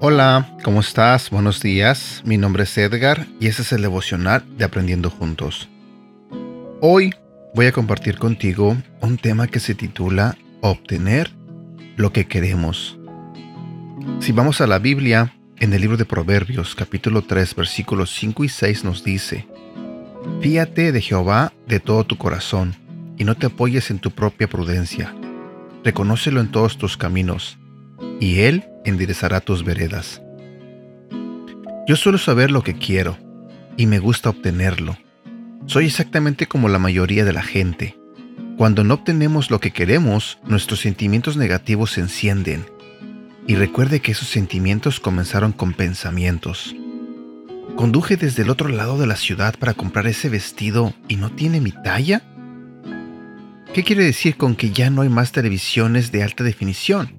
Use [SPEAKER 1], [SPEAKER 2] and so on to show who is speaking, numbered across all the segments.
[SPEAKER 1] Hola, ¿cómo estás? Buenos días. Mi nombre es Edgar y este es el devocional de Aprendiendo Juntos. Hoy voy a compartir contigo un tema que se titula Obtener lo que queremos. Si vamos a la Biblia, en el libro de Proverbios capítulo 3 versículos 5 y 6 nos dice, Fíate de Jehová de todo tu corazón y no te apoyes en tu propia prudencia. Reconócelo en todos tus caminos y Él enderezará tus veredas. Yo suelo saber lo que quiero y me gusta obtenerlo. Soy exactamente como la mayoría de la gente. Cuando no obtenemos lo que queremos, nuestros sentimientos negativos se encienden. Y recuerde que esos sentimientos comenzaron con pensamientos. ¿Conduje desde el otro lado de la ciudad para comprar ese vestido y no tiene mi talla? ¿Qué quiere decir con que ya no hay más televisiones de alta definición?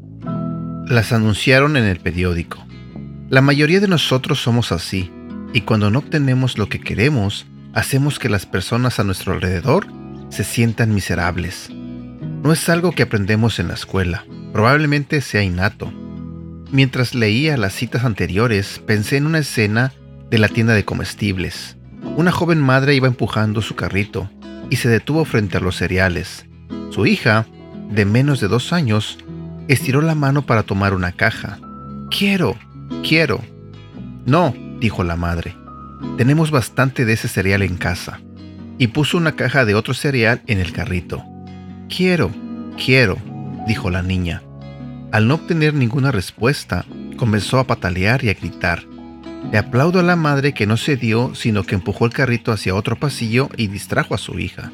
[SPEAKER 1] las anunciaron en el periódico. La mayoría de nosotros somos así, y cuando no obtenemos lo que queremos, hacemos que las personas a nuestro alrededor se sientan miserables. No es algo que aprendemos en la escuela, probablemente sea innato. Mientras leía las citas anteriores, pensé en una escena de la tienda de comestibles. Una joven madre iba empujando su carrito y se detuvo frente a los cereales. Su hija, de menos de dos años, estiró la mano para tomar una caja. Quiero, quiero. No, dijo la madre. Tenemos bastante de ese cereal en casa. Y puso una caja de otro cereal en el carrito. Quiero, quiero, dijo la niña. Al no obtener ninguna respuesta, comenzó a patalear y a gritar. Le aplaudo a la madre que no cedió, sino que empujó el carrito hacia otro pasillo y distrajo a su hija.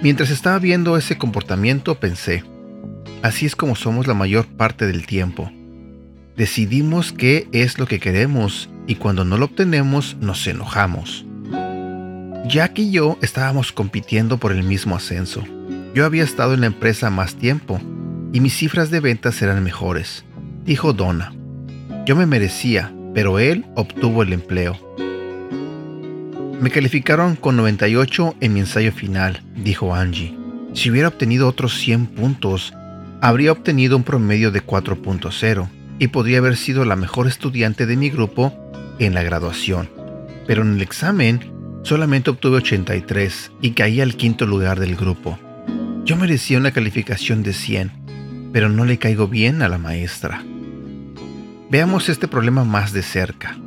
[SPEAKER 1] Mientras estaba viendo ese comportamiento pensé, Así es como somos la mayor parte del tiempo. Decidimos qué es lo que queremos y cuando no lo obtenemos nos enojamos. Jack y yo estábamos compitiendo por el mismo ascenso. Yo había estado en la empresa más tiempo y mis cifras de ventas eran mejores, dijo Donna. Yo me merecía, pero él obtuvo el empleo. Me calificaron con 98 en mi ensayo final, dijo Angie. Si hubiera obtenido otros 100 puntos, habría obtenido un promedio de 4.0 y podría haber sido la mejor estudiante de mi grupo en la graduación. Pero en el examen solamente obtuve 83 y caí al quinto lugar del grupo. Yo merecía una calificación de 100, pero no le caigo bien a la maestra. Veamos este problema más de cerca.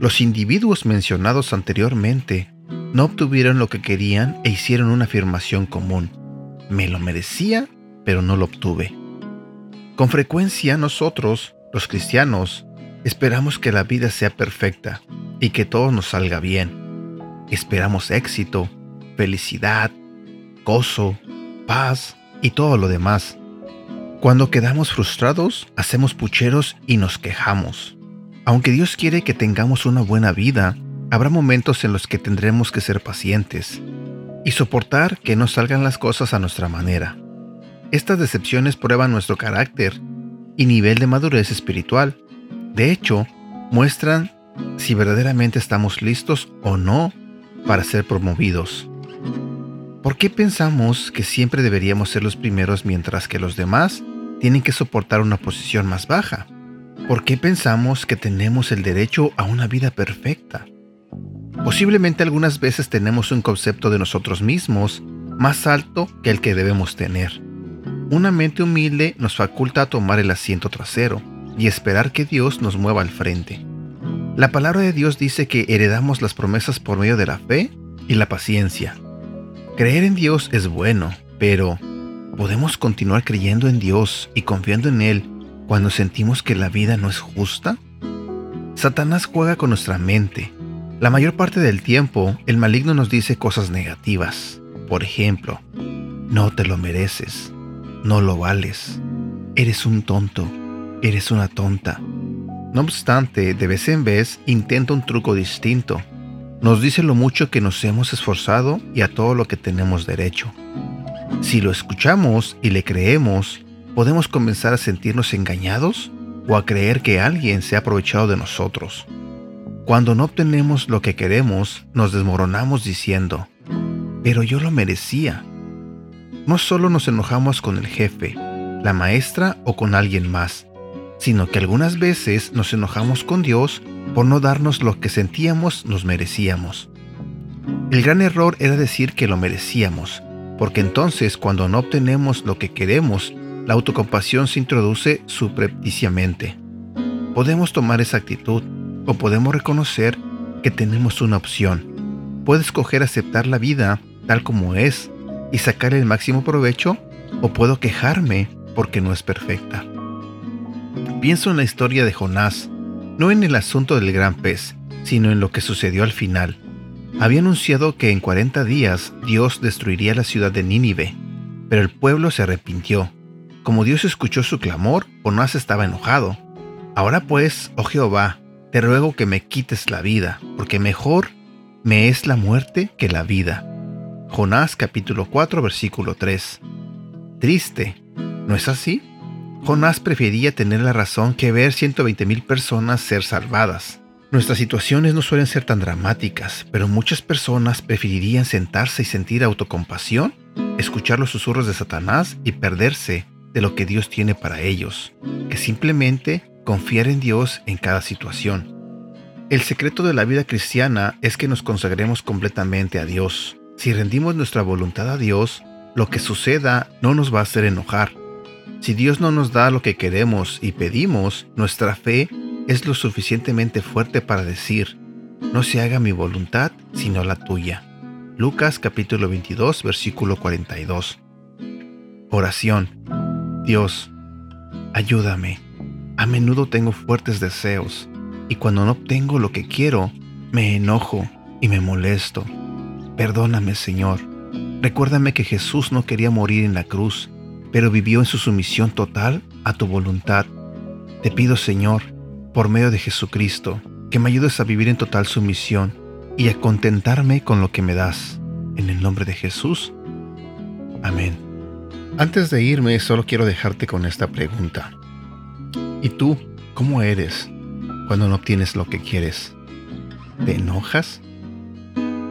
[SPEAKER 1] Los individuos mencionados anteriormente no obtuvieron lo que querían e hicieron una afirmación común. Me lo merecía pero no lo obtuve. Con frecuencia nosotros, los cristianos, esperamos que la vida sea perfecta y que todo nos salga bien. Esperamos éxito, felicidad, gozo, paz y todo lo demás. Cuando quedamos frustrados, hacemos pucheros y nos quejamos. Aunque Dios quiere que tengamos una buena vida, habrá momentos en los que tendremos que ser pacientes y soportar que no salgan las cosas a nuestra manera. Estas decepciones prueban nuestro carácter y nivel de madurez espiritual. De hecho, muestran si verdaderamente estamos listos o no para ser promovidos. ¿Por qué pensamos que siempre deberíamos ser los primeros mientras que los demás tienen que soportar una posición más baja? ¿Por qué pensamos que tenemos el derecho a una vida perfecta? Posiblemente algunas veces tenemos un concepto de nosotros mismos más alto que el que debemos tener. Una mente humilde nos faculta a tomar el asiento trasero y esperar que Dios nos mueva al frente. La palabra de Dios dice que heredamos las promesas por medio de la fe y la paciencia. Creer en Dios es bueno, pero ¿podemos continuar creyendo en Dios y confiando en Él cuando sentimos que la vida no es justa? Satanás juega con nuestra mente. La mayor parte del tiempo, el maligno nos dice cosas negativas. Por ejemplo, no te lo mereces, no lo vales. Eres un tonto, eres una tonta. No obstante, de vez en vez intenta un truco distinto. Nos dice lo mucho que nos hemos esforzado y a todo lo que tenemos derecho. Si lo escuchamos y le creemos, ¿podemos comenzar a sentirnos engañados? o a creer que alguien se ha aprovechado de nosotros. Cuando no obtenemos lo que queremos, nos desmoronamos diciendo, pero yo lo merecía. No solo nos enojamos con el jefe, la maestra o con alguien más, sino que algunas veces nos enojamos con Dios por no darnos lo que sentíamos nos merecíamos. El gran error era decir que lo merecíamos, porque entonces cuando no obtenemos lo que queremos, la autocompasión se introduce subrepticiamente. Podemos tomar esa actitud o podemos reconocer que tenemos una opción. Puedes escoger aceptar la vida tal como es y sacar el máximo provecho o puedo quejarme porque no es perfecta. Pienso en la historia de Jonás, no en el asunto del gran pez, sino en lo que sucedió al final. Había anunciado que en 40 días Dios destruiría la ciudad de Nínive, pero el pueblo se arrepintió. Como Dios escuchó su clamor, Jonás estaba enojado. Ahora pues, oh Jehová, te ruego que me quites la vida, porque mejor me es la muerte que la vida. Jonás capítulo 4 versículo 3. Triste, ¿no es así? Jonás prefería tener la razón que ver 120 mil personas ser salvadas. Nuestras situaciones no suelen ser tan dramáticas, pero muchas personas preferirían sentarse y sentir autocompasión, escuchar los susurros de Satanás y perderse de lo que Dios tiene para ellos, que simplemente confiar en Dios en cada situación. El secreto de la vida cristiana es que nos consagremos completamente a Dios. Si rendimos nuestra voluntad a Dios, lo que suceda no nos va a hacer enojar, si Dios no nos da lo que queremos y pedimos, nuestra fe es lo suficientemente fuerte para decir, no se haga mi voluntad, sino la tuya. Lucas capítulo 22, versículo 42. Oración. Dios, ayúdame. A menudo tengo fuertes deseos y cuando no obtengo lo que quiero, me enojo y me molesto. Perdóname, Señor. Recuérdame que Jesús no quería morir en la cruz pero vivió en su sumisión total a tu voluntad. Te pido, Señor, por medio de Jesucristo, que me ayudes a vivir en total sumisión y a contentarme con lo que me das. En el nombre de Jesús. Amén. Antes de irme, solo quiero dejarte con esta pregunta. ¿Y tú, cómo eres cuando no obtienes lo que quieres? ¿Te enojas?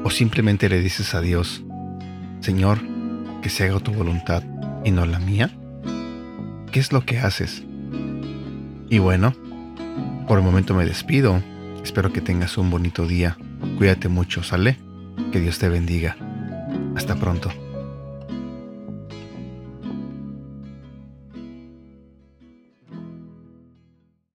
[SPEAKER 1] ¿O simplemente le dices a Dios, Señor, que se haga tu voluntad? y no la mía? ¿Qué es lo que haces? Y bueno, por el momento me despido. Espero que tengas un bonito día. Cuídate mucho, ¿sale? Que Dios te bendiga. Hasta pronto.